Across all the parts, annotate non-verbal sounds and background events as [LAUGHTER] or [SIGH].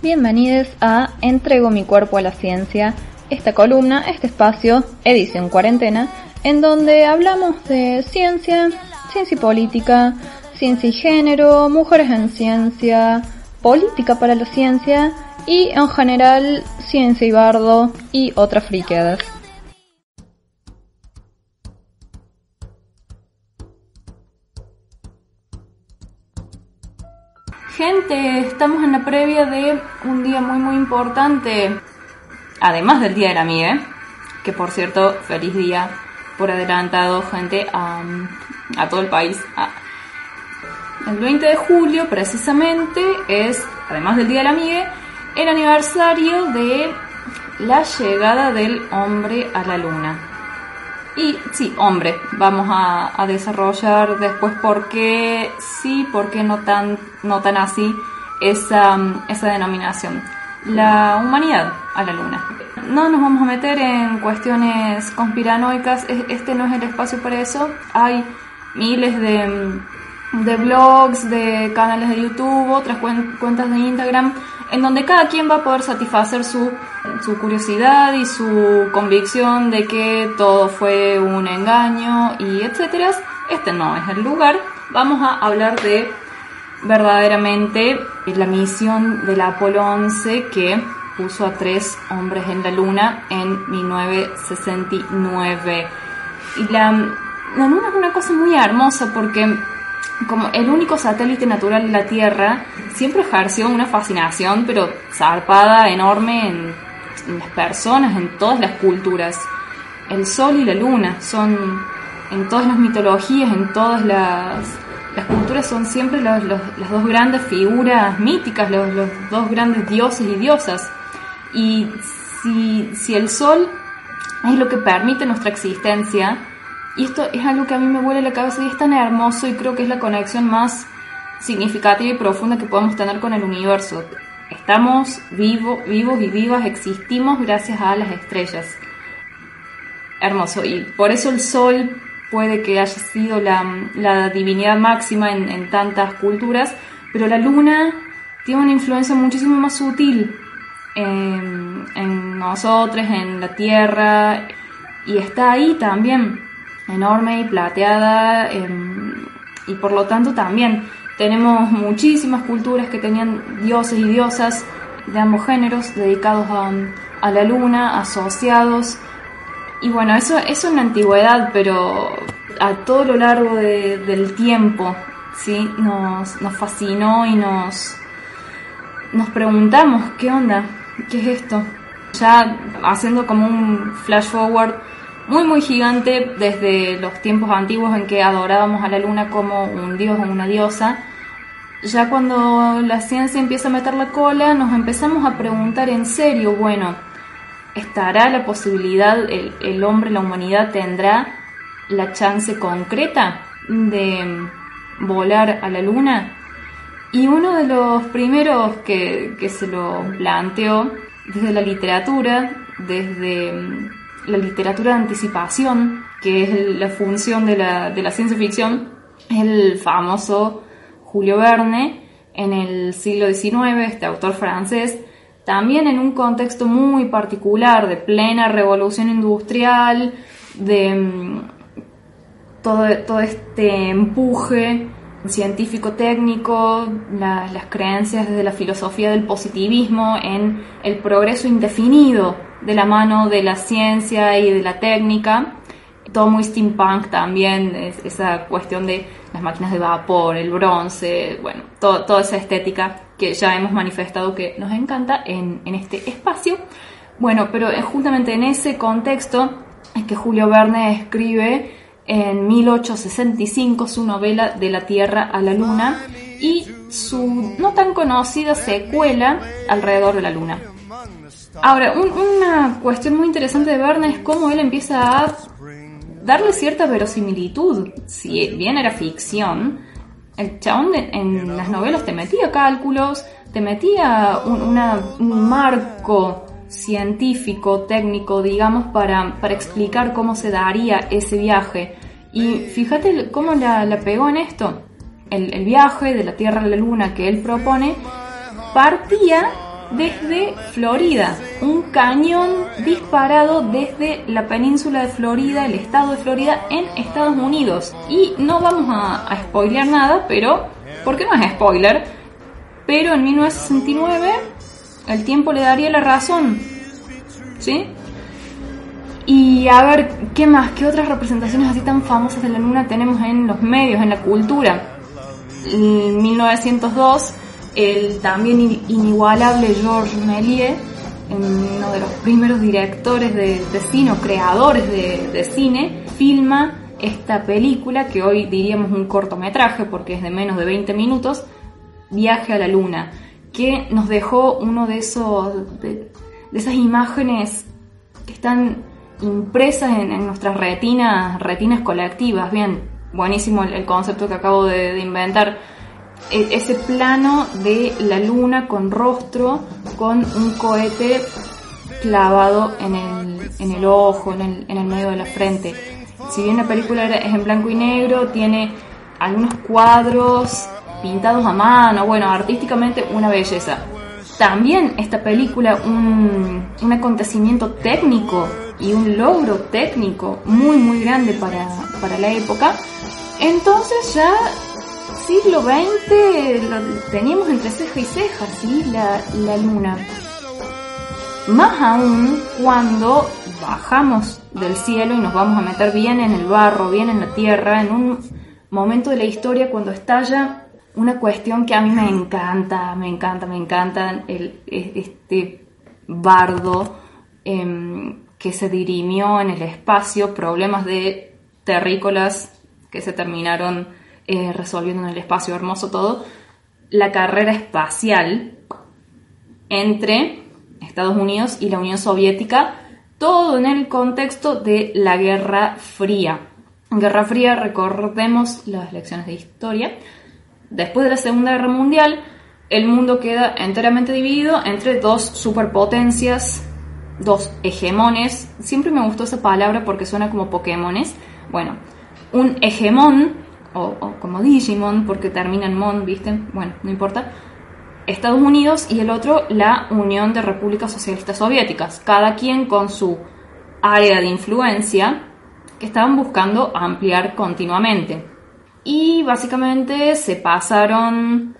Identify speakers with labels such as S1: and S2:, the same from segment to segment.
S1: Bienvenidos a Entrego mi cuerpo a la ciencia, esta columna, este espacio, edición cuarentena, en donde hablamos de ciencia, ciencia y política, ciencia y género, mujeres en ciencia, política para la ciencia y en general ciencia y bardo y otras friqueadas. Gente, estamos en la previa de un día muy muy importante, además del Día de la Amiga, que por cierto, feliz día por adelantado, gente, a, todo el país. El 20 de julio, precisamente, es, además del Día de la Amiga, el aniversario de la llegada del hombre a la luna. Y sí, hombre, vamos a, desarrollar después por qué sí, por qué no tan, no tan así esa, esa denominación. La humanidad a la luna. No nos vamos a meter en cuestiones conspiranoicas, este no es el espacio para eso. Hay miles de, de blogs, de canales de YouTube, otras cuentas de Instagram en donde cada quien va a poder satisfacer su, su curiosidad y su convicción de que todo fue un engaño y etcétera. Este no es el lugar. Vamos a hablar de verdaderamente la misión del Apolo 11 que puso a tres hombres en la Luna en 1969. Y la, la Luna es una cosa muy hermosa porque como el único satélite natural de la Tierra, siempre ejerció una fascinación, pero zarpada, enorme en, las personas, en todas las culturas. El Sol y la Luna son, en todas las mitologías, en todas las, culturas, son siempre las dos grandes figuras míticas, los, dos grandes dioses y diosas. Y si el Sol es lo que permite nuestra existencia, y esto es algo que a mí me vuela la cabeza y es tan hermoso y creo que es la conexión más significativa y profunda que podemos tener con el universo. Estamos vivos y vivas, existimos gracias a las estrellas. Hermoso. Y por eso el sol puede que haya sido la, divinidad máxima en, tantas culturas, pero la luna tiene una influencia muchísimo más sutil en, en nosotros, en la Tierra, y está ahí también enorme y plateada em, y por lo tanto también tenemos muchísimas culturas que tenían dioses y diosas de ambos géneros dedicados a, la luna, asociados. Y bueno, eso, eso en la antigüedad, pero a todo lo largo del tiempo, ¿sí? Nos, nos fascinó y nos, nos preguntamos, ¿qué onda? ¿Qué es esto? Ya haciendo como un flash forward muy muy gigante desde los tiempos antiguos en que adorábamos a la luna como un dios o una diosa. Ya cuando la ciencia empieza a meter la cola, nos empezamos a preguntar en serio, bueno, ¿estará la posibilidad, el, hombre, la humanidad tendrá la chance concreta de volar a la luna? Y uno de los primeros que, que se lo planteó desde la literatura, desde la literatura de anticipación, que es la función de la, de la ciencia ficción, el famoso Julio Verne en el siglo XIX, este autor francés, también en un contexto muy particular de plena revolución industrial, de mm, todo, todo este empuje científico-técnico, las creencias desde la filosofía del positivismo en el progreso indefinido de la mano de la ciencia y de la técnica. Todo muy steampunk también, esa cuestión de las máquinas de vapor, el bronce, bueno, toda esa estética que ya hemos manifestado que nos encanta en, en este espacio. Bueno, pero justamente en ese contexto es que Julio Verne escribe en 1865 su novela De la Tierra a la Luna y su no tan conocida secuela Alrededor de la Luna. Ahora, una cuestión muy interesante de Verne es cómo él empieza a darle cierta verosimilitud. Si bien era ficción, el chabón en las novelas te metía cálculos, te metía un, marco científico, técnico, digamos, para, explicar cómo se daría ese viaje. Y fíjate cómo la, la pegó en esto. el, viaje de la Tierra a la Luna que él propone partía desde Florida, un cañón disparado desde la península de Florida, el estado de Florida, en Estados Unidos. Y no vamos a, a spoilear nada, pero, porque no es spoiler, pero en 1969 el tiempo le daría la razón. ¿Sí? Y a ver, ¿qué más? ¿Qué otras representaciones así tan famosas de la luna tenemos en los medios, en la cultura? En 1902, el también inigualable Georges Méliès, uno de los primeros directores de, cine o creadores de, cine, filma esta película, que hoy diríamos un cortometraje porque es de menos de 20 minutos, Viaje a la Luna, que nos dejó uno de esos de, esas imágenes que están impresas en, nuestras retinas, retinas colectivas. Bien, buenísimo el, concepto que acabo de, inventar. E, ese plano de la luna con rostro, con un cohete clavado en el, en el ojo, en el, en el medio de la frente. Si bien la película es en blanco y negro, tiene algunos cuadros pintados a mano, bueno, artísticamente una belleza. También esta película un, un acontecimiento técnico y un logro técnico muy muy grande para, para la época. Entonces ya siglo XX lo teníamos entre ceja y ceja, ¿sí? La, la luna. Más aún cuando bajamos del cielo y nos vamos a meter bien en el barro, bien en la tierra, en un momento de la historia cuando estalla una cuestión que a mí me encanta, me encanta, me encanta el, este bardo em, que se dirimió en el espacio, problemas de terrícolas que se terminaron eh, resolviendo en el espacio, hermoso todo, la carrera espacial entre Estados Unidos y la Unión Soviética, todo en el contexto de la Guerra Fría. Guerra Fría, recordemos las lecciones de historia, Después de la Segunda Guerra Mundial, el mundo queda enteramente dividido entre dos superpotencias, dos hegemones. Siempre me gustó esa palabra porque suena como Pokémones. Bueno, un hegemón, o, como Digimon, porque termina en Mon, ¿viste? Bueno, no importa. Estados Unidos y el otro la Unión de Repúblicas Socialistas Soviéticas, cada quien con su área de influencia que estaban buscando ampliar continuamente. Y básicamente se pasaron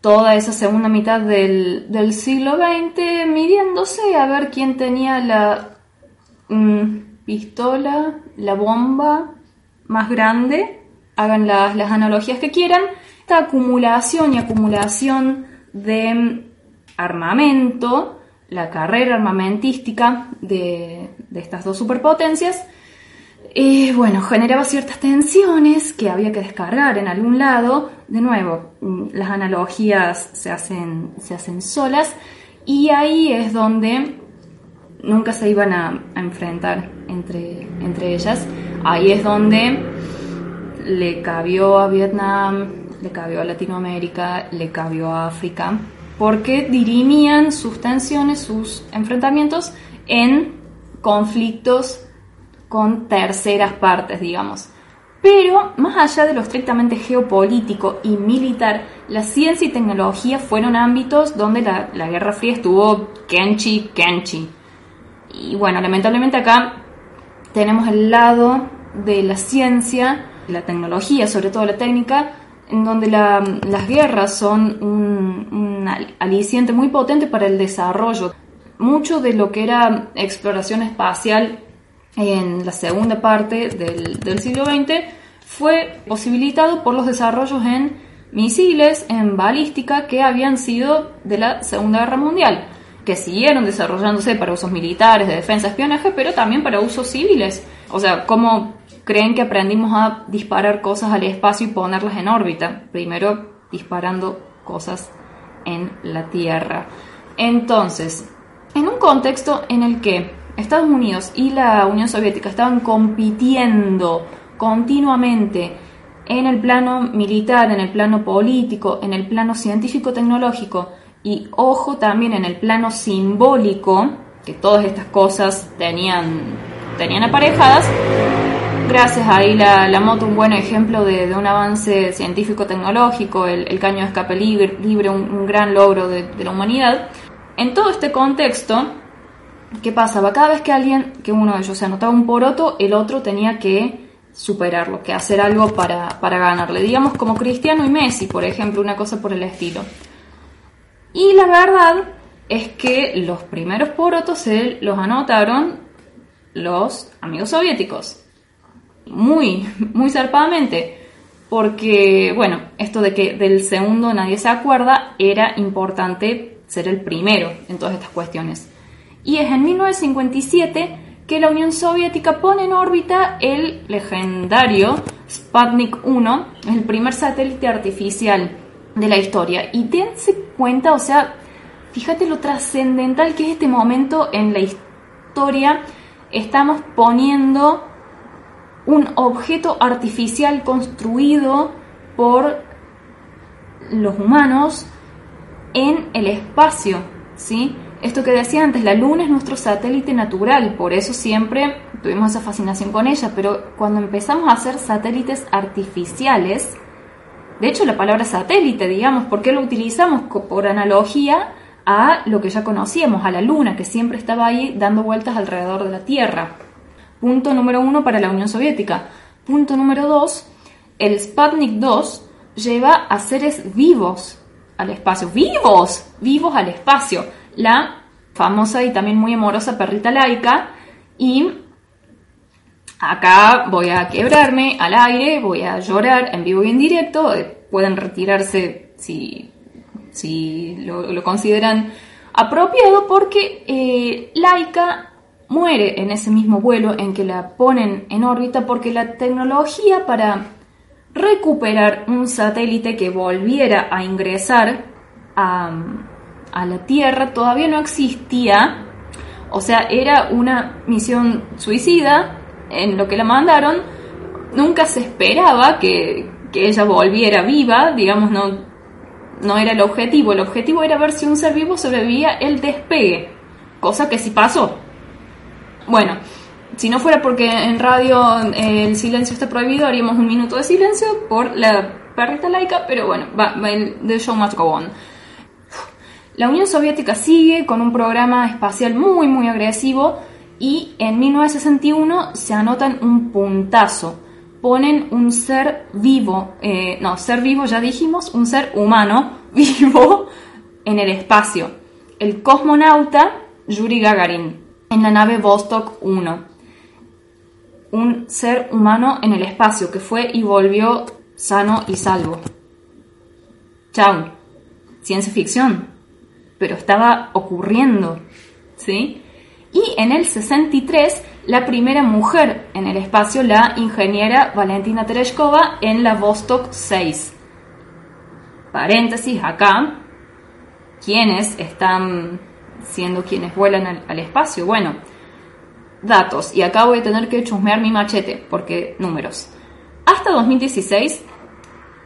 S1: toda esa segunda mitad del, siglo XX midiéndose a ver quién tenía la mm, pistola, la bomba más grande. Hagan las, analogías que quieran. Esta acumulación y acumulación de armamento, la carrera armamentística de, de estas dos superpotencias, y bueno, generaba ciertas tensiones que había que descargar en algún lado. De nuevo, mm, las analogías se hacen, se hacen solas y ahí es donde nunca se iban a, enfrentar entre, entre ellas. Ahí es donde le cabió a Vietnam, le cabió a Latinoamérica, le cabió a África, porque dirimían sus tensiones, sus enfrentamientos en conflictos con terceras partes, digamos. Pero más allá de lo estrictamente geopolítico y militar, la ciencia y tecnología fueron ámbitos donde la, Guerra Fría estuvo kenchi, kenchi. Y bueno, lamentablemente acá tenemos el lado de la ciencia, la tecnología, sobre todo la técnica, en donde las guerras son un, aliciente muy potente para el desarrollo. Mucho de lo que era exploración espacial en la segunda parte del, siglo XX fue posibilitado por los desarrollos en misiles, en balística, que habían sido de la Segunda Guerra Mundial, que siguieron desarrollándose para usos militares, de defensa, espionaje, pero también para usos civiles. O sea, ¿cómo creen que aprendimos a disparar cosas al espacio y ponerlas en órbita? Primero disparando cosas en la Tierra. Entonces, en un contexto en el que Estados Unidos y la Unión Soviética estaban compitiendo continuamente en el plano militar, en el plano político, en el plano científico-tecnológico y, ojo, también en el plano simbólico, que todas estas cosas tenían, tenían aparejadas, gracias ahí la, moto, un buen ejemplo de, un avance científico-tecnológico, el, caño de escape libre, libre un, gran logro de, la humanidad. En todo este contexto, ¿qué pasaba? Cada vez que alguien, que uno de ellos se anotaba un poroto, el otro tenía que superarlo, que hacer algo para, para ganarle. Digamos como Cristiano y Messi, por ejemplo, una cosa por el estilo. Y la verdad es que los primeros porotos se los anotaron los amigos soviéticos. Muy, muy zarpadamente. Porque, bueno, esto de que del segundo nadie se acuerda, era importante ser el primero en todas estas cuestiones. Y es en 1957 que la Unión Soviética pone en órbita el legendario Sputnik 1, el primer satélite artificial de la historia. Y dense cuenta, o sea, fíjate lo trascendental que es este momento en la historia. Estamos poniendo un objeto artificial construido por los humanos en el espacio, ¿sí? Esto que decía antes, la Luna es nuestro satélite natural, por eso siempre tuvimos esa fascinación con ella, pero cuando empezamos a hacer satélites artificiales, de hecho la palabra satélite, digamos, ¿por qué lo utilizamos por analogía a lo que ya conocíamos, a la Luna, que siempre estaba ahí dando vueltas alrededor de la Tierra? Punto número uno para la Unión Soviética. Punto número dos, el Sputnik 2 lleva a seres vivos al espacio, vivos, vivos al espacio. La famosa y también muy amorosa perrita laica y acá voy a quebrarme al aire, voy a llorar en vivo y en directo, eh, pueden retirarse si, si lo, consideran apropiado porque eh, Laika muere en ese mismo vuelo en que la ponen en órbita porque la tecnología para recuperar un satélite que volviera a ingresar a, la Tierra todavía no existía. O sea, era una misión suicida en lo que la mandaron. Nunca se esperaba que, que ella volviera viva, digamos, no, no era el objetivo. El objetivo era ver si un ser vivo sobrevivía el despegue, cosa que sí pasó. Bueno, si no fuera porque en radio eh, el silencio está prohibido, haríamos un minuto de silencio por la perrita laica, pero bueno, va, el, the show must go on. La Unión Soviética sigue con un programa espacial muy, muy agresivo y en 1961 se anotan un puntazo. Ponen un ser vivo, eh, no, ser vivo ya dijimos, un ser humano [LAUGHS] vivo en el espacio. El cosmonauta Yuri Gagarin en la nave Vostok 1. Un ser humano en el espacio que fue y volvió sano y salvo. Chao. Ciencia ficción. Pero estaba ocurriendo. ¿Sí? Y en el 63, la primera mujer en el espacio, la ingeniera Valentina Tereshkova, en la Vostok 6. Paréntesis acá. ¿Quiénes están siendo quienes vuelan al, espacio. Bueno, datos, y acá voy a tener que chusmear mi machete, porque números. Hasta 2016,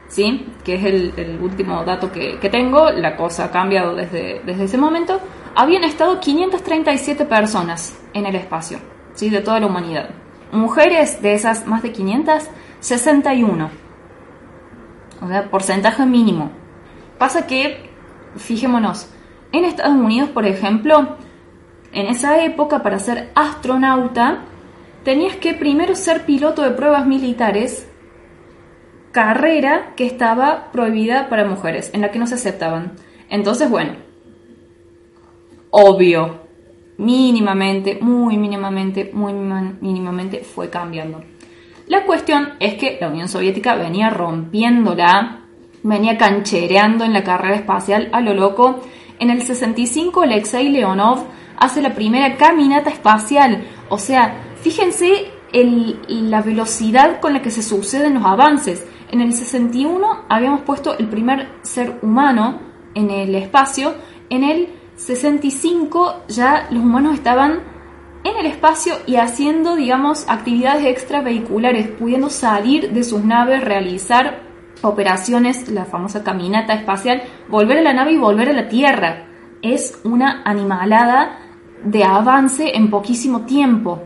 S1: ¿sí? que es el, último dato que, tengo, la cosa ha cambiado desde, desde ese momento, habían estado 537 personas en el espacio, ¿sí? de toda la humanidad. Mujeres de esas más de 500, 61. O sea, porcentaje mínimo. Pasa que, fijémonos, en Estados Unidos, por ejemplo, en esa época para ser astronauta tenías que primero ser piloto de pruebas militares, carrera que estaba prohibida para mujeres, en la que no se aceptaban. Entonces, bueno, obvio, mínimamente, muy mínimamente, muy mínimamente fue cambiando. La cuestión es que la Unión Soviética venía rompiéndola, venía canchereando en la carrera espacial a lo loco en el 65 Alexei Leonov hace la primera caminata espacial. O sea, fíjense la velocidad con la que se suceden los avances. En el 61 habíamos puesto el primer ser humano en el espacio. En el 65 ya los humanos estaban en el espacio y haciendo, digamos, actividades extravehiculares, pudiendo salir de sus naves, realizar operaciones, la famosa caminata espacial, volver a la nave y volver a la Tierra. Es una animalada de avance en poquísimo tiempo.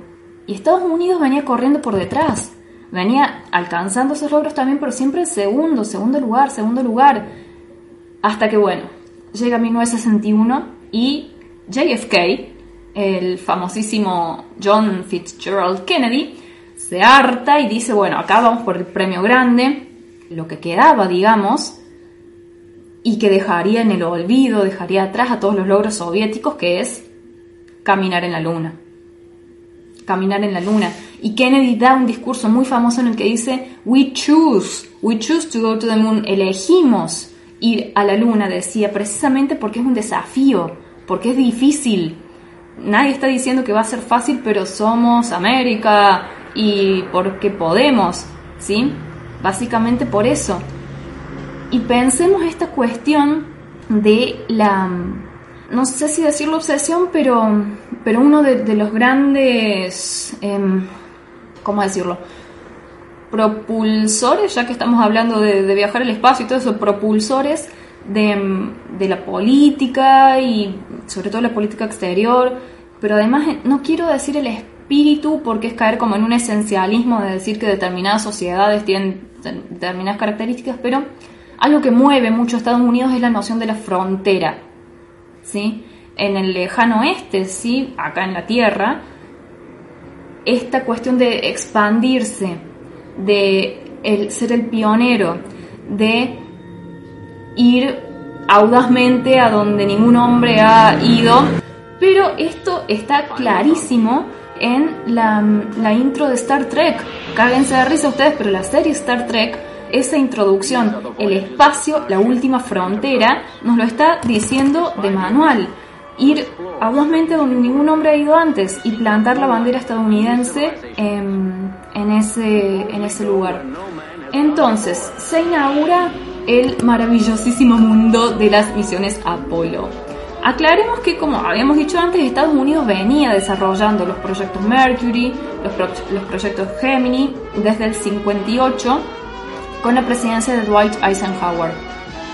S1: Y Estados Unidos venía corriendo por detrás. venía alcanzando esos logros también, pero siempre en segundo, segundo lugar, segundo lugar. Hasta que, bueno, llega 1961 y JFK, el famosísimo John Fitzgerald Kennedy, se harta y dice, bueno, acá vamos por el premio grande, lo que quedaba, digamos, y que dejaría en el olvido, dejaría atrás a todos los logros soviéticos, que es caminar en la luna. Caminar en la luna. Y Kennedy da un discurso muy famoso en el que dice, we choose, we choose to go to the moon, elegimos ir a la luna, decía, precisamente porque es un desafío, porque es difícil. Nadie está diciendo que va a ser fácil, pero somos América y porque podemos, ¿sí? Básicamente por eso. Y pensemos esta cuestión de la, no sé si decirlo obsesión, pero, pero uno de, los grandes, em, ¿cómo decirlo? Propulsores, ya que estamos hablando de, viajar al espacio y todo eso, propulsores de, de la política y sobre todo la política exterior, pero además no quiero decir el espíritu porque es caer como en un esencialismo de decir que determinadas sociedades tienen determinadas características, pero algo que mueve mucho a Estados Unidos es la noción de la frontera. ¿sí? En el lejano oeste, ¿sí? acá en la Tierra, esta cuestión de expandirse, de ser el pionero, de ir audazmente a donde ningún hombre ha ido, pero esto está clarísimo en la, la intro de Star Trek. Cáguense de risa ustedes, pero la serie Star Trek esa introducción, el espacio, la última frontera, nos lo está diciendo de manual. Ir audazmente donde ningún hombre ha ido antes y plantar la bandera estadounidense en, ese, en ese lugar. Entonces, se inaugura el maravillosísimo mundo de las misiones Apolo. Aclaremos que, como habíamos dicho antes, Estados Unidos venía desarrollando los proyectos Mercury, los, los proyectos Gemini, desde el 58 con la presidencia de Dwight Eisenhower.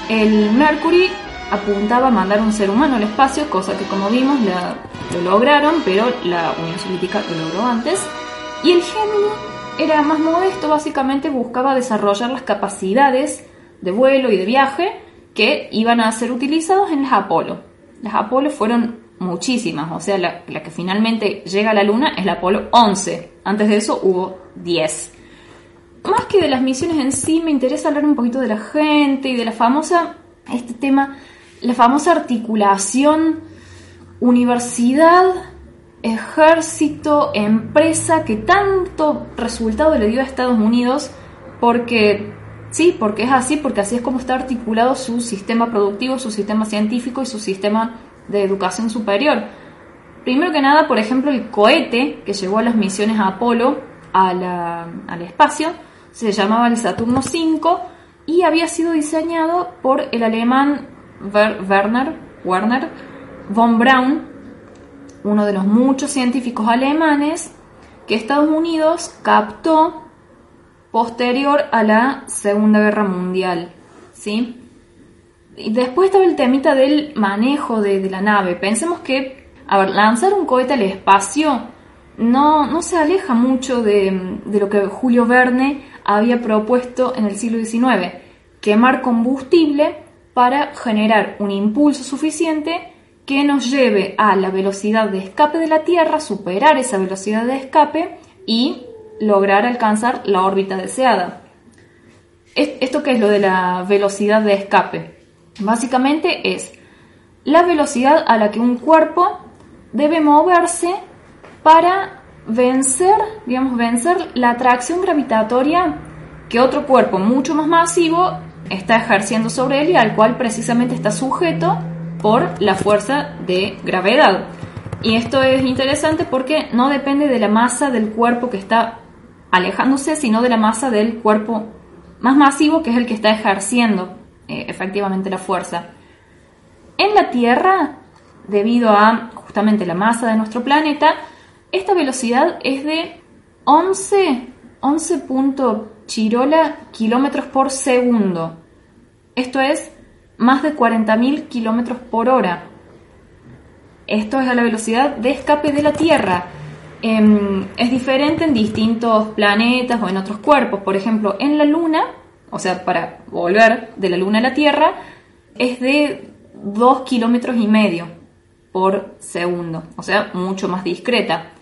S1: El Mercury apuntaba a mandar un ser humano al espacio, cosa que como vimos lo lograron, pero la Unión Soviética lo logró antes. Y el Gemini era más modesto, básicamente buscaba desarrollar las capacidades de vuelo y de viaje que iban a ser utilizados en las Apolo. Las Apolo fueron muchísimas, o sea, la, la que finalmente llega a la Luna es la Apolo 11. Antes de eso hubo 10 más que de las misiones en sí, me interesa hablar un poquito de la gente y de la famosa, este tema, la famosa articulación universidad, ejército, empresa, que tanto resultado le dio a Estados Unidos, porque sí, porque es así, porque así es como está articulado su sistema productivo, su sistema científico y su sistema de educación superior. Primero que nada, por ejemplo, el cohete que llevó a las misiones a Apolo al espacio, se llamaba el Saturno V y había sido diseñado por el alemán Werner, Werner von Braun, uno de los muchos científicos alemanes que Estados Unidos captó posterior a la Segunda Guerra Mundial. ¿sí? Y después estaba el temita del manejo de, la nave. Pensemos que, a ver, lanzar un cohete al espacio no, no se aleja mucho de, de lo que Julio Verne había propuesto en el siglo XIX, quemar combustible para generar un impulso suficiente que nos lleve a la velocidad de escape de la Tierra, superar esa velocidad de escape y lograr alcanzar la órbita deseada. ¿Esto qué es lo de la velocidad de escape? Básicamente es la velocidad a la que un cuerpo debe moverse para vencer, digamos, vencer la atracción gravitatoria que otro cuerpo mucho más masivo está ejerciendo sobre él y al cual precisamente está sujeto por la fuerza de gravedad. Y esto es interesante porque no depende de la masa del cuerpo que está alejándose, sino de la masa del cuerpo más masivo que es el que está ejerciendo eh, efectivamente la fuerza. En la Tierra, debido a justamente la masa de nuestro planeta, esta velocidad es de 11, 11 chirola kilómetros por segundo. Esto es más de 40.000 kilómetros por hora. Esto es a la velocidad de escape de la Tierra. Em, es diferente en distintos planetas o en otros cuerpos. Por ejemplo, en la Luna, o sea, para volver de la Luna a la Tierra, es de 2 kilómetros y medio por segundo, o sea, mucho más discreta.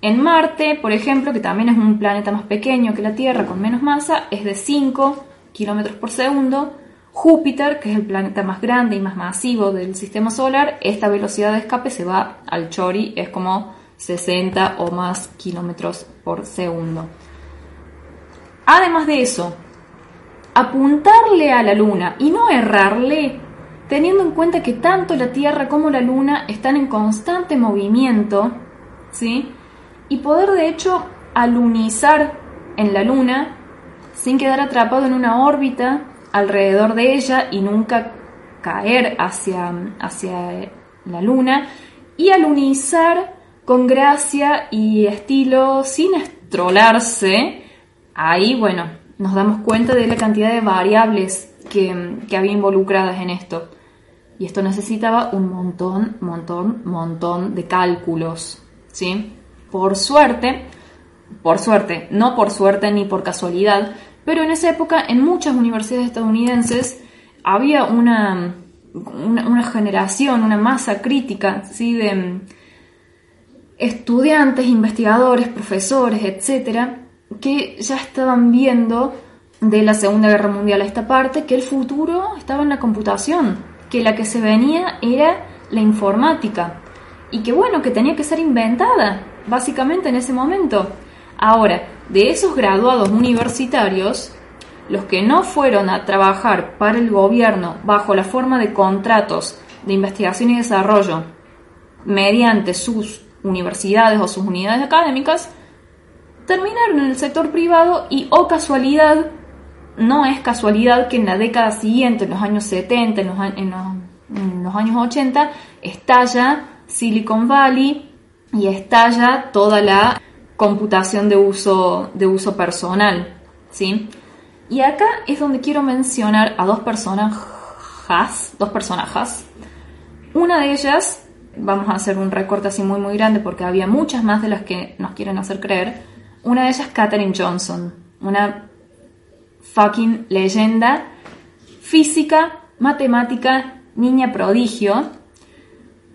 S1: En Marte, por ejemplo, que también es un planeta más pequeño que la Tierra con menos masa, es de 5 kilómetros por segundo. Júpiter, que es el planeta más grande y más masivo del sistema solar, esta velocidad de escape se va al chori, es como 60 o más kilómetros por segundo. Además de eso, apuntarle a la Luna y no errarle, teniendo en cuenta que tanto la Tierra como la Luna están en constante movimiento, ¿sí? Y poder de hecho alunizar en la Luna sin quedar atrapado en una órbita alrededor de ella y nunca caer hacia, hacia la luna y alunizar con gracia y estilo sin estrolarse, ahí bueno, nos damos cuenta de la cantidad de variables que, que había involucradas en esto. Y esto necesitaba un montón, montón, montón de cálculos, ¿sí? Por suerte, por suerte, no por suerte ni por casualidad, pero en esa época, en muchas universidades estadounidenses, había una, una, generación, una masa crítica ¿sí? de estudiantes, investigadores, profesores, etcétera, que ya estaban viendo de la Segunda Guerra Mundial a esta parte que el futuro estaba en la computación, que la que se venía era la informática y que bueno, que tenía que ser inventada, básicamente en ese momento. Ahora, de esos graduados universitarios, los que no fueron a trabajar para el gobierno bajo la forma de contratos de investigación y desarrollo mediante sus universidades o sus unidades académicas, terminaron en el sector privado y, o oh casualidad, no es casualidad que en la década siguiente, en los años 70, en los, en los años 80, estalla Silicon Valley y estalla toda la computación de uso, de uso personal, ¿sí? Y acá es donde quiero mencionar a dos personajes, dos personajes. Una de ellas, vamos a hacer un recorte así muy muy grande porque había muchas más de las que nos quieren hacer creer. Una de ellas, Katherine Johnson, una fucking leyenda física, matemática, niña prodigio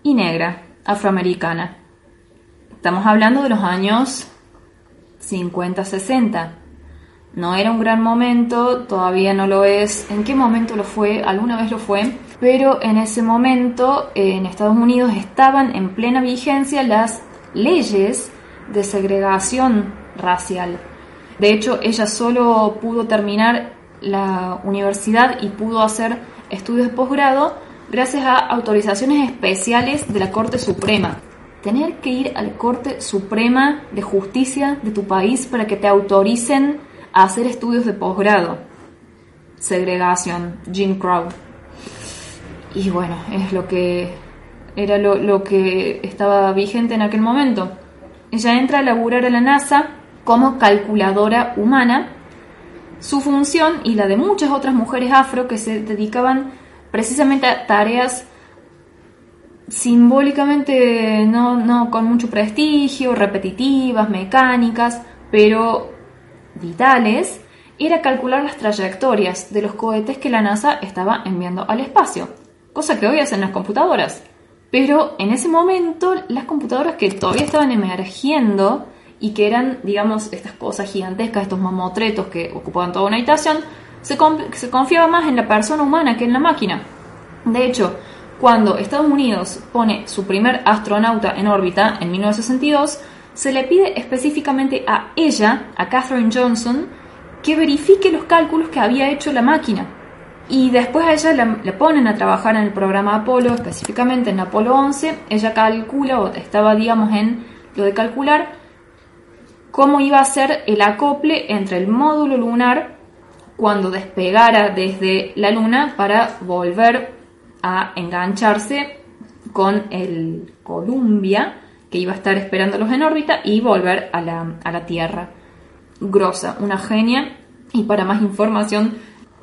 S1: y negra, afroamericana. Estamos hablando de los años 50-60. No era un gran momento, todavía no lo es. ¿En qué momento lo fue? Alguna vez lo fue. Pero en ese momento en Estados Unidos estaban en plena vigencia las leyes de segregación racial. De hecho, ella solo pudo terminar la universidad y pudo hacer estudios de posgrado gracias a autorizaciones especiales de la Corte Suprema tener que ir al Corte Suprema de Justicia de tu país para que te autoricen a hacer estudios de posgrado. Segregación, Jim Crow. Y bueno, es lo que era lo, que estaba vigente en aquel momento. Ella entra a laburar a la NASA como calculadora humana. Su función y la de muchas otras mujeres afro que se dedicaban precisamente a tareas simbólicamente no, no con mucho prestigio, repetitivas, mecánicas, pero vitales, era calcular las trayectorias de los cohetes que la NASA estaba enviando al espacio, cosa que hoy hacen las computadoras. Pero en ese momento las computadoras que todavía estaban emergiendo y que eran, digamos, estas cosas gigantescas, estos mamotretos que ocupaban toda una habitación, se, se confiaba más en la persona humana que en la máquina. De hecho, cuando Estados Unidos pone su primer astronauta en órbita en 1962, se le pide específicamente a ella, a Katherine Johnson, que verifique los cálculos que había hecho la máquina. Y después a ella la, ponen a trabajar en el programa Apolo, específicamente en Apolo 11. Ella calcula, o estaba, digamos, en lo de calcular cómo iba a ser el acople entre el módulo lunar cuando despegara desde la Luna para volver a engancharse con el Columbia, que iba a estar esperándolos en órbita, y volver a la, a la Tierra. Grosa, una genia. Y para más información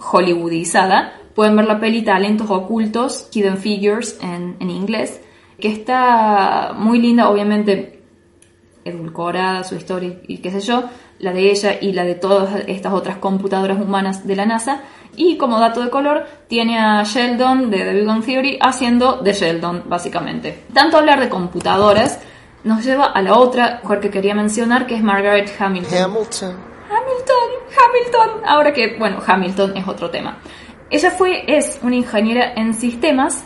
S1: hollywoodizada, pueden ver la peli Talentos Ocultos, Hidden Figures en, en inglés, que está muy linda, obviamente edulcorada su historia y qué sé yo, la de ella y la de todas estas otras computadoras humanas de la NASA. Y como dato de color, tiene a Sheldon de The Big Bang Theory haciendo de Sheldon, básicamente. Tanto hablar de computadoras nos lleva a la otra mujer que quería mencionar, que es Margaret Hamilton.
S2: Hamilton.
S1: Hamilton. Ahora que, bueno, Hamilton es otro tema. Ella fue, es una ingeniera en sistemas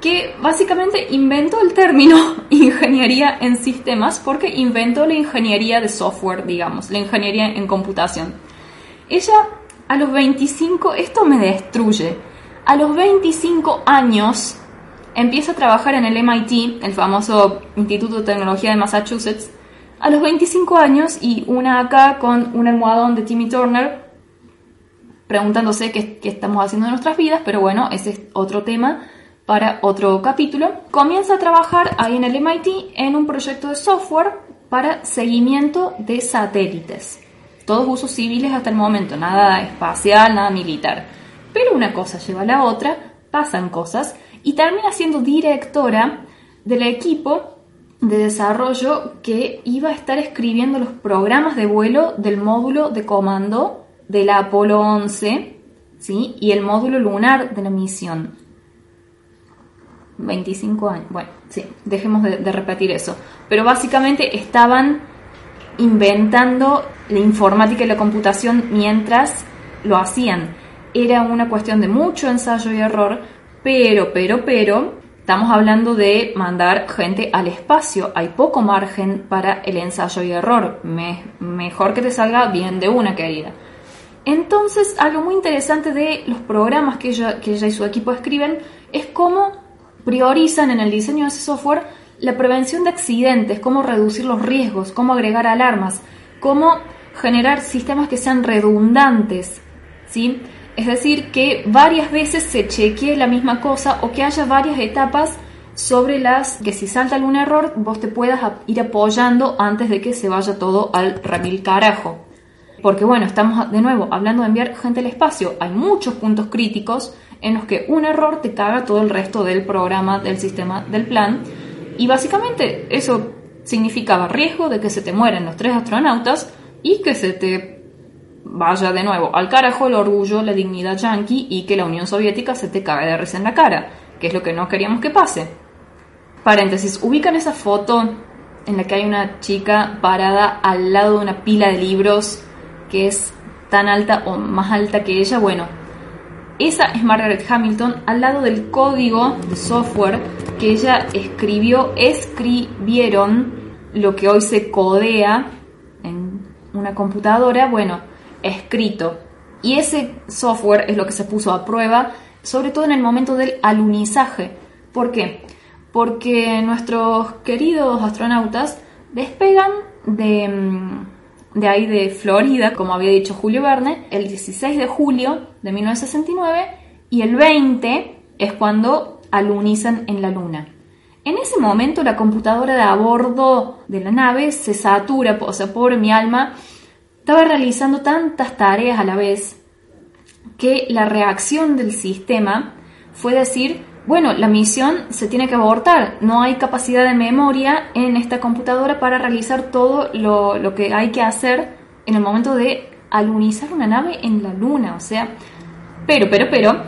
S1: que básicamente inventó el término [LAUGHS] ingeniería en sistemas porque inventó la ingeniería de software, digamos, la ingeniería en computación. Ella a los 25, esto me destruye, a los 25 años empieza a trabajar en el MIT, el famoso Instituto de Tecnología de Massachusetts, a los 25 años y una acá con un almohadón de Timmy Turner preguntándose qué, qué estamos haciendo en nuestras vidas, pero bueno, ese es otro tema para otro capítulo. Comienza a trabajar ahí en el MIT en un proyecto de software para seguimiento de satélites. Todos usos civiles hasta el momento, nada espacial, nada militar. Pero una cosa lleva a la otra, pasan cosas y termina siendo directora del equipo de desarrollo que iba a estar escribiendo los programas de vuelo del módulo de comando de la Apolo 11 ¿sí? y el módulo lunar de la misión. 25 años. Bueno, sí, dejemos de, de, repetir eso. Pero básicamente estaban inventando la informática y la computación mientras lo hacían. Era una cuestión de mucho ensayo y error, pero, pero, pero, estamos hablando de mandar gente al espacio. Hay poco margen para el ensayo y error. Me, mejor que te salga bien de una, querida. Entonces, algo muy interesante de los programas que ella, que ella y su equipo escriben es cómo priorizan en el diseño de ese software la prevención de accidentes, cómo reducir los riesgos, cómo agregar alarmas, cómo generar sistemas que sean redundantes, ¿sí? Es decir, que varias veces se chequee la misma cosa o que haya varias etapas sobre las que si salta algún error vos te puedas ir apoyando antes de que se vaya todo al remil carajo. Porque bueno, estamos de nuevo hablando de enviar gente al espacio. Hay muchos puntos críticos en los que un error te caga todo el resto del programa, del sistema, del plan. Y básicamente eso significaba riesgo de que se te mueren los tres astronautas y que se te vaya de nuevo al carajo el orgullo, la dignidad yanqui y que la Unión Soviética se te cague de risa en la cara, que es lo que no queríamos que pase. Paréntesis, ubican esa foto en la que hay una chica parada al lado de una pila de libros que es tan alta o más alta que ella. Bueno, esa es Margaret Hamilton al lado del código de software que ella escribió, escribieron lo que hoy se codea en una computadora, bueno, escrito. Y ese software es lo que se puso a prueba, sobre todo en el momento del alunizaje. ¿Por qué? Porque nuestros queridos astronautas despegan de mm, de ahí de Florida, como había dicho Julio Verne, el 16 de julio de 1969 y el 20 es cuando alunizan en la Luna. En ese momento la computadora de a bordo de la nave se satura, o sea, pobre mi alma, estaba realizando tantas tareas a la vez que la reacción del sistema fue decir, bueno, la misión se tiene que abortar, no hay capacidad de memoria en esta computadora para realizar todo lo, que hay que hacer en el momento de alunizar una nave en la luna, o sea, pero, pero, pero,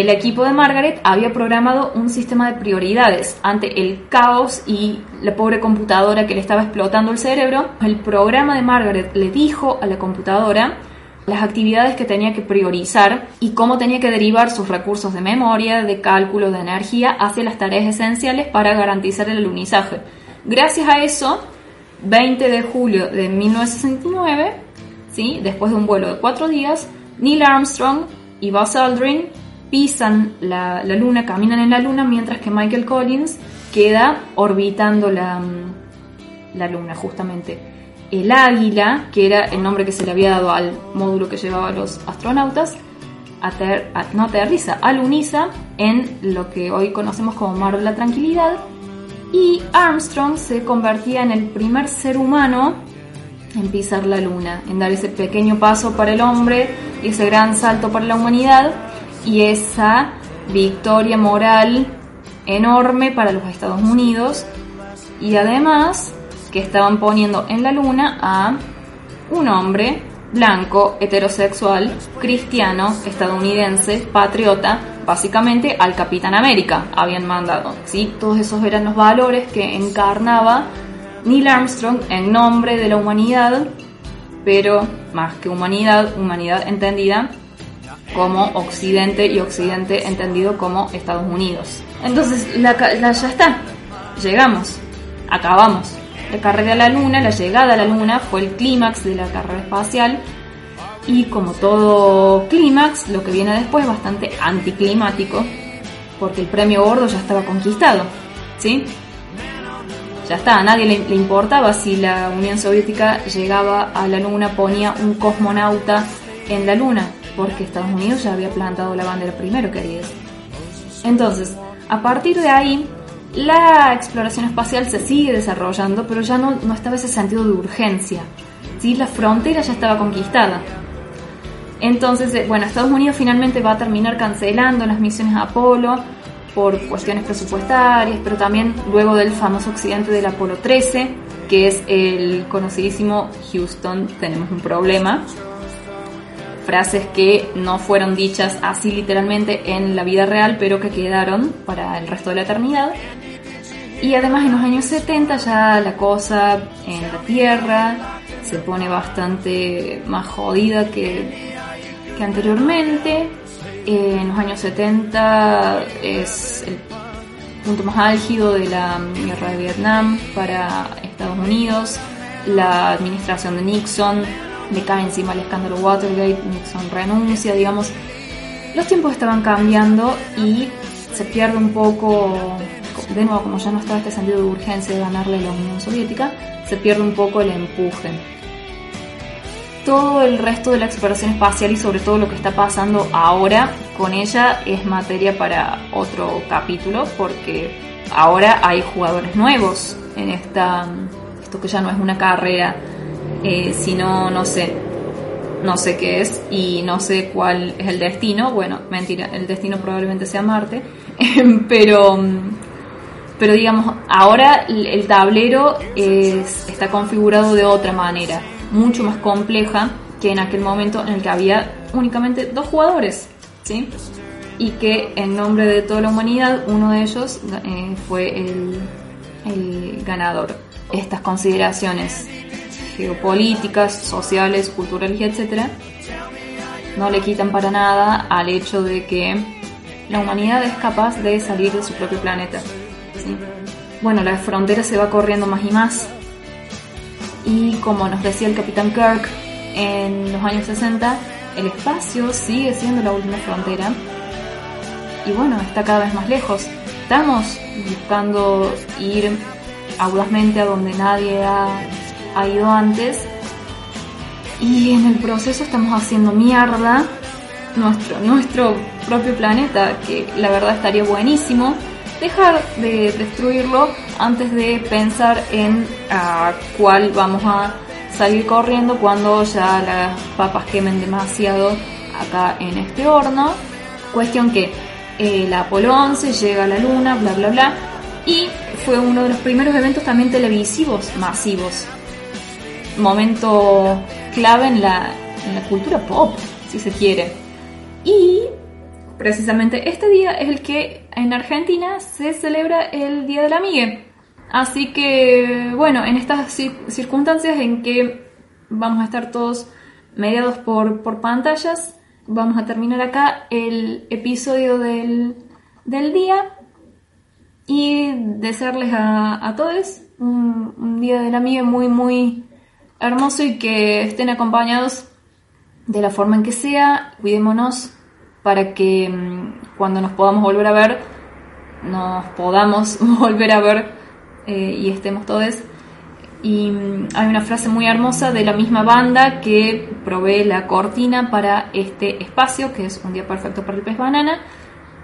S1: el equipo de Margaret había programado un sistema de prioridades ante el caos y la pobre computadora que le estaba explotando el cerebro. El programa de Margaret le dijo a la computadora las actividades que tenía que priorizar y cómo tenía que derivar sus recursos de memoria, de cálculo, de energía hacia las tareas esenciales para garantizar el alunizaje. Gracias a eso, 20 de julio de 1969, ¿sí? después de un vuelo de cuatro días, Neil Armstrong y Buzz Aldrin pisan la, la luna, caminan en la luna, mientras que Michael Collins queda orbitando la, la luna justamente. El águila, que era el nombre que se le había dado al módulo que llevaba los astronautas, no aterriza, aluniza en lo que hoy conocemos como Mar de la Tranquilidad, y Armstrong se convertía en el primer ser humano en pisar la luna, en dar ese pequeño paso para el hombre, ese gran salto para la humanidad y esa victoria moral enorme para los Estados Unidos y además que estaban poniendo en la luna a un hombre blanco, heterosexual, cristiano, estadounidense, patriota, básicamente al Capitán América habían mandado. ¿sí? Todos esos eran los valores que encarnaba Neil Armstrong en nombre de la humanidad, pero más que humanidad, humanidad entendida como Occidente y Occidente entendido como Estados Unidos. Entonces, la, ya está, llegamos, acabamos. La carrera a la Luna, la llegada a la Luna fue el clímax de la carrera espacial y como todo clímax, lo que viene después es bastante anticlimático porque el premio gordo ya estaba conquistado, ¿sí? Ya está, a nadie le, importaba si la Unión Soviética llegaba a la Luna, ponía un cosmonauta en la Luna, porque Estados Unidos ya había plantado la bandera primero, queridos. Entonces, a partir de ahí, la exploración espacial se sigue desarrollando, pero ya no, no estaba ese sentido de urgencia. ¿sí? La frontera ya estaba conquistada. Entonces, eh, bueno, Estados Unidos finalmente va a terminar cancelando las misiones Apolo por cuestiones presupuestarias, pero también luego del famoso accidente del Apolo 13, que es el conocidísimo Houston, tenemos un problema. Frases que no fueron dichas así literalmente en la vida real, pero que quedaron para el resto de la eternidad. Y además en los años 70 ya la cosa en la Tierra se pone bastante más jodida que, que anteriormente. en los años 70 es el punto más álgido de la guerra de Vietnam para Estados Unidos. La administración de Nixon le cae encima el escándalo Watergate, Nixon renuncia, digamos. Los tiempos estaban cambiando y se pierde un poco de nuevo, como ya no estaba este sentido de urgencia de ganarle la Unión Soviética, se pierde un poco el empuje. Todo el resto de la exploración espacial y sobre todo lo que está pasando ahora con ella es materia para otro capítulo porque ahora hay jugadores nuevos en esta, esto que ya no es una carrera, eh, sino, no sé, no sé qué es y no sé cuál es el destino. Bueno, mentira, el destino probablemente sea Marte, [LAUGHS] pero pero digamos, ahora el tablero está configurado de otra manera, mucho más compleja que en aquel momento en el que había únicamente dos jugadores, ¿sí? Y que en nombre de toda la humanidad, uno de ellos eh, fue el ganador. Estas consideraciones geopolíticas, sociales, culturales, etcétera, no le quitan para nada al hecho de que la humanidad es capaz de salir de su propio planeta. Bueno, la frontera se va corriendo más y más. Y como nos decía el capitán Kirk en los años 60, el espacio sigue siendo la última frontera. Y bueno, está cada vez más lejos. Estamos buscando ir audazmente a donde nadie ha, ha ido antes. Y en el proceso estamos haciendo mierda nuestro, nuestro propio planeta, que la verdad estaría buenísimo dejar de destruirlo antes de pensar en a cuál vamos a salir corriendo cuando ya las papas quemen demasiado acá en este horno. Cuestión que el Apolo 11 llega a la luna, bla bla bla, y fue uno de los primeros eventos también televisivos masivos. Momento clave en la, cultura pop, si se quiere. Y precisamente este día es el que en Argentina se celebra el Día de la Amiga. Así que, bueno, en estas circunstancias en que vamos a estar todos mediados por, por pantallas, vamos a terminar acá el episodio del, del día y desearles a, a todos un, un, Día de la Amiga muy, muy hermoso y que estén acompañados de la forma en que sea. Cuidémonos para que mm, cuando nos podamos volver a ver, nos podamos [LAUGHS] volver a ver eh, y estemos todos. Y mm, hay una frase muy hermosa de la misma banda que provee la cortina para este espacio, que es Un día perfecto para el pez banana.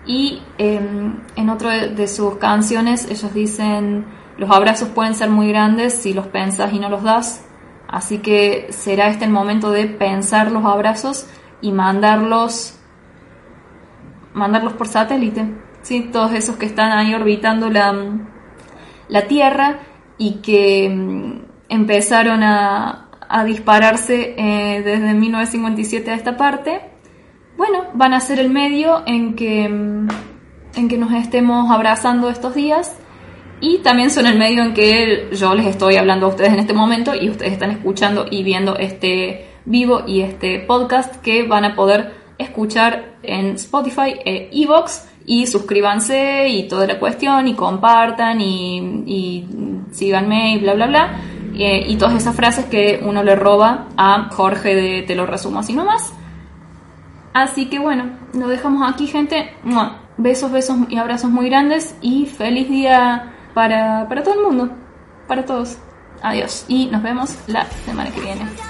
S1: Y em, en otra de sus canciones ellos dicen, los abrazos pueden ser muy grandes si los pensas y no los das. Así que será este el momento de pensar los abrazos y mandarlos mandarlos por satélite, ¿sí? todos esos que están ahí orbitando la, la Tierra y que mm, empezaron a, dispararse eh, desde 1957 a esta parte, bueno, van a ser el medio en que, en que nos estemos abrazando estos días y también son el medio en que yo les estoy hablando a ustedes en este momento y ustedes están escuchando y viendo este vivo y este podcast que van a poder escuchar en Spotify e Evox y suscríbanse y toda la cuestión y compartan y, síganme y bla bla bla eh, y todas esas frases que uno le roba a Jorge de Te lo resumo así nomás. Así que bueno, lo dejamos aquí gente. Besos, besos y abrazos muy grandes y feliz día para, para todo el mundo, para todos. Adiós y nos vemos la semana que viene.